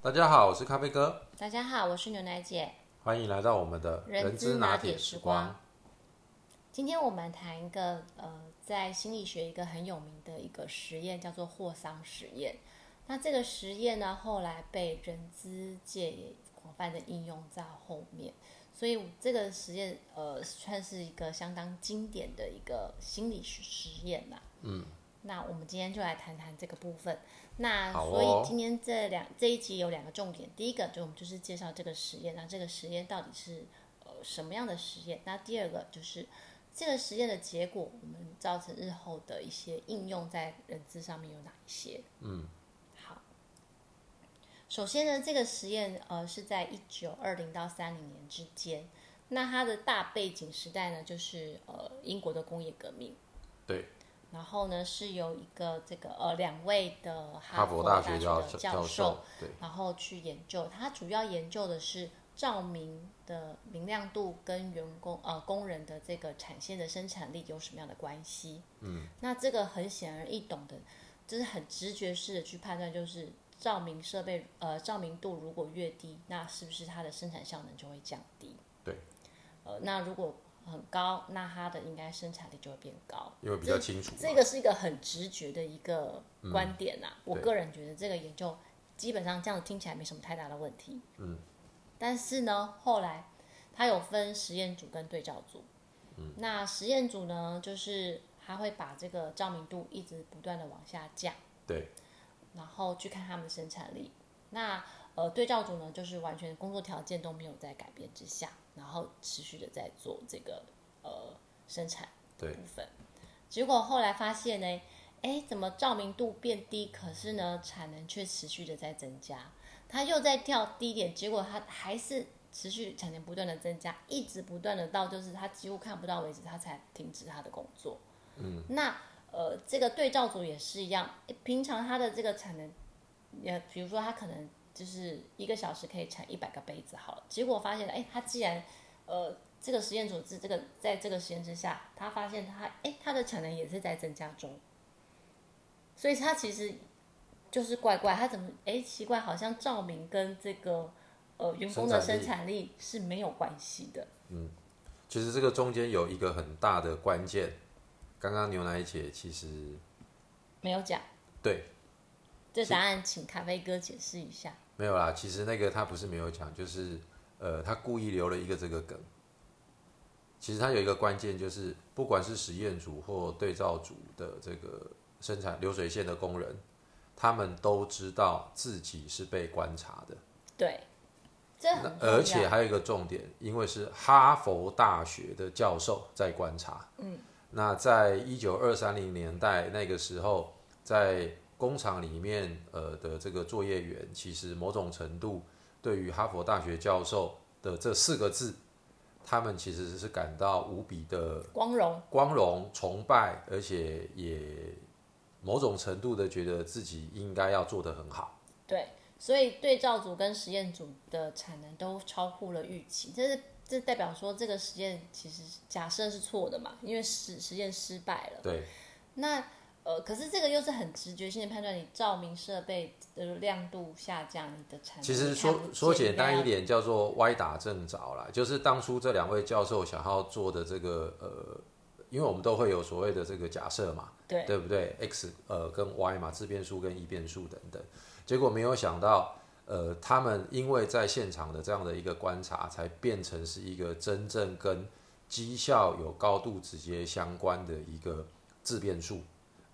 大家好，我是咖啡哥，大家好，我是牛奶姐。欢迎来到我们的人资资拿铁铁时时光。今天我们谈一个呃，在心理学一个很有名的一个实验，叫做霍桑实验。那这个实验呢，后来被人资界也广泛的应用在后面，所以这个实验呃，算是一个相当经典的一个心理学实验啦。嗯。那我们今天就来谈谈这个部分。那所以今天这两这一集有两个重点，第一个就我们就是介绍这个实验，那这个实验到底是呃什么样的实验？那第二个就是这个实验的结果，我们造成日后的一些应用在人资上面有哪一些？嗯，好。首先呢，这个实验呃是在一九二零到三零年之间，那它的大背景时代呢，就是呃英国的工业革命。对，然后呢，是由一个这个呃两位的哈佛大学教的教授，对，然后去研究，他主要研究的是照明的明亮度跟员工呃工人的这个产线的生产力有什么样的关系。嗯，那这个很显而易懂的，就是很直觉式的去判断，就是照明设备呃照明度如果越低，那是不是它的生产效能就会降低？对，呃，那如果很高，那它的应该生产力就会变高。因为比较清楚嘛。这个是一个很直觉的一个观点呐、我个人觉得这个研究基本上这样听起来没什么太大的问题。嗯，但是呢，后来它有分实验组跟对照组。嗯，那实验组呢，就是它会把这个照明度一直不断的往下降，对，然后去看他们的生产力。那呃，对照组呢，就是完全工作条件都没有在改变之下，然后持续的在做这个呃生产对部分。结果后来发现呢，哎，怎么照明度变低，可是呢产能却持续的在增加，它又在跳低点，结果它还是持续产能不断的增加，一直不断的到就是它几乎看不到为止，它才停止它的工作。嗯，那呃这个对照组也是一样，平常它的这个产能，也比如说它可能就是一个小时可以产一百个杯子好了，结果发现哎，他既然呃这个实验组织这个在这个实验之下，他发现他哎他的产能也是在增加中，所以他其实就是怪怪，他怎么哎奇怪，好像照明跟这个呃员工的生生产力是没有关系的。嗯其实这个中间有一个很大的关键，刚刚牛奶姐其实没有讲对这答案，请咖啡哥解释一下。没有啦，其实那个他不是没有讲，就是呃，他故意留了一个这个梗。其实他有一个关键，就是不管是实验组或对照组的这个生产流水线的工人，他们都知道自己是被观察的。对，这很而且还有一个重点，因为是哈佛大学的教授在观察。嗯，那在一九二三零年代那个时候，在工厂里面呃的这个作业员，其实某种程度对于哈佛大学教授的这四个字，他们其实是感到无比的光荣，光荣、崇拜，而且也某种程度的觉得自己应该要做得很好。对，所以对照组跟实验组的产能都超乎了预期，这是这代表说这个实验其实假设是错的嘛，因为实实验失败了。对，那呃，可是这个又是很直觉性的判断，你照明设备的亮度下降，你的产其实说说简单一点，叫做歪打正着啦。就是当初这两位教授想要做的这个呃，因为我们都会有所谓的这个假设嘛，对对不对？x 呃跟 y 嘛，自变数跟异变数等等。结果没有想到，呃，他们因为在现场的这样的一个观察，才变成是一个真正跟绩效有高度直接相关的一个自变数，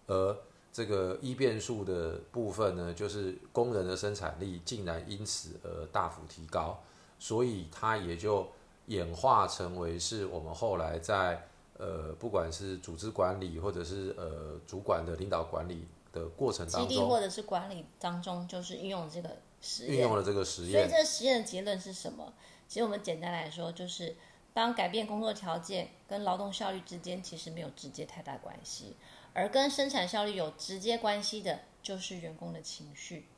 而这个一变数的部分呢，就是工人的生产力竟然因此而大幅提高，所以它也就演化成为是我们后来在呃不管是组织管理或者是呃主管的领导管理的过程基当中，地或者是管理当中，就是运用这个实验运用了这个实验，所以这个实验的结论是什么？其实我们简单来说，就是当改变工作条件跟劳动效率之间其实没有直接太大关系，而跟生产效率有直接关系的就是员工的情绪。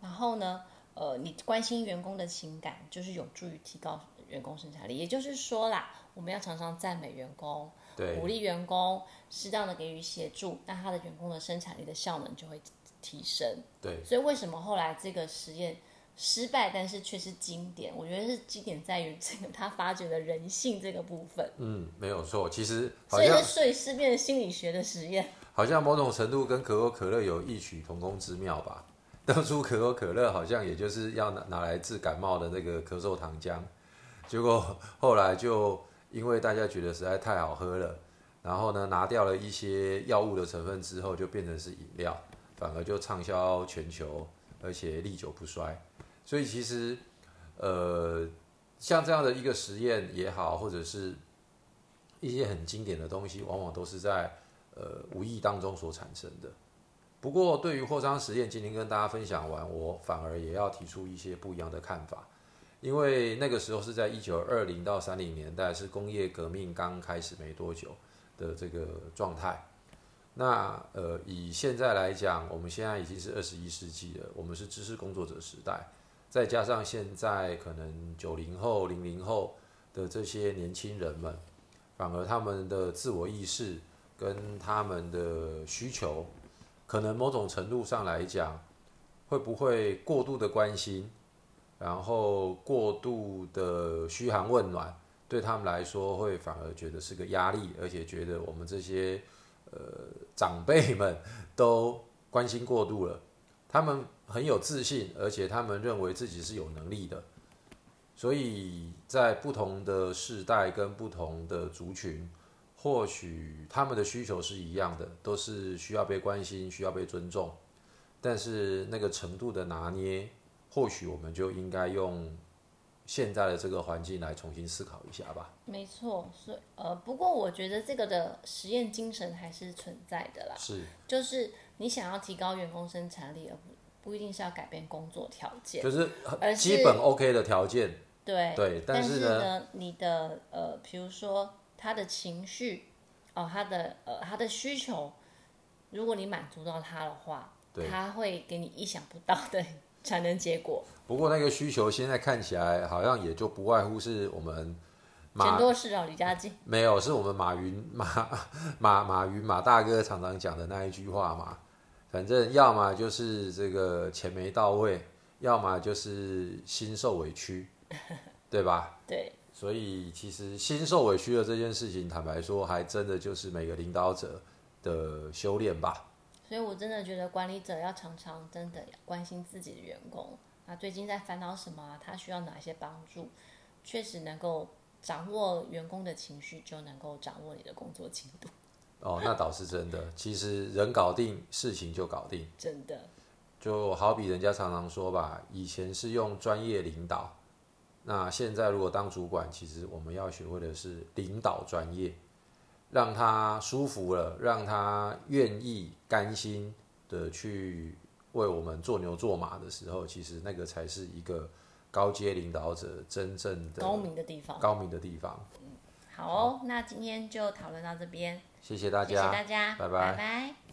然后呢，呃，你关心员工的情感，就是有助于提高员工生产力。也就是说啦，我们要常常赞美员工，对鼓励员工，适当的给予协助，那他的员工的生产力的效能就会提升。对所以为什么后来这个实验失败，但是却是经典。我觉得是经典在于这个他发掘了人性这个部分，嗯，没有错。其实好所以是碎尸变的心理学的实验。好像某种程度跟可口可乐有异曲同工之妙吧。当初可口可乐好像也就是要拿拿来治感冒的那个咳嗽糖浆，结果后来就因为大家觉得实在太好喝了，然后呢拿掉了一些药物的成分之后，就变成是饮料，反而就畅销全球，而且历久不衰。所以其实呃，像这样的一个实验也好，或者是一些很经典的东西，往往都是在呃无意当中所产生的。不过，对于霍桑实验，今天跟大家分享完，我反而也要提出一些不一样的看法，因为那个时候是在一九二零到三零年代，是工业革命刚开始没多久的这个状态。那呃，以现在来讲，我们现在已经是二十一世纪了，我们是知识工作者时代，再加上现在可能九零后、零零后的这些年轻人们，反而他们的自我意识跟他们的需求。可能某种程度上来讲，会不会过度的关心，然后过度的嘘寒问暖，对他们来说会反而觉得是个压力，而且觉得我们这些呃长辈们都关心过度了。他们很有自信，而且他们认为自己是有能力的，所以在不同的世代跟不同的族群。或许他们的需求是一样的，都是需要被关心、需要被尊重，但是那个程度的拿捏，或许我们就应该用现在的这个环境来重新思考一下吧。没错，是呃，不过我觉得这个的实验精神还是存在的啦。是，就是你想要提高员工生产力，而不不一定是要改变工作条件，就是而基本 OK 的条件。对对，但是呢，你的呃，比如说。他的情绪，哦，他的呃，他的需求，如果你满足到他的话，他会给你意想不到的产能结果。不过那个需求现在看起来好像也就不外乎是我们钱多事少，李家进没有，是我们马云 马马马云马大哥常常讲的那一句话嘛。反正要么就是这个钱没到位，要么就是心受委屈，对吧？对。所以，其实心受委屈的这件事情，坦白说，还真的就是每个领导者的修炼吧。所以我真的觉得管理者要常常真的关心自己的员工，啊，最近在烦恼什么，他需要哪些帮助，确实能够掌握员工的情绪，就能够掌握你的工作进度。哦，那倒是真的。其实人搞定事情就搞定，真的。就好比人家常常说吧，以前是用专业领导。那现在如果当主管，其实我们要学会的是领导专业，让他舒服了，让他愿意甘心的去为我们做牛做马的时候，其实那个才是一个高阶领导者真正的高明的地方。高明的地方。好哦，那今天就讨论到这边，谢谢大家，谢谢大家，拜拜拜拜。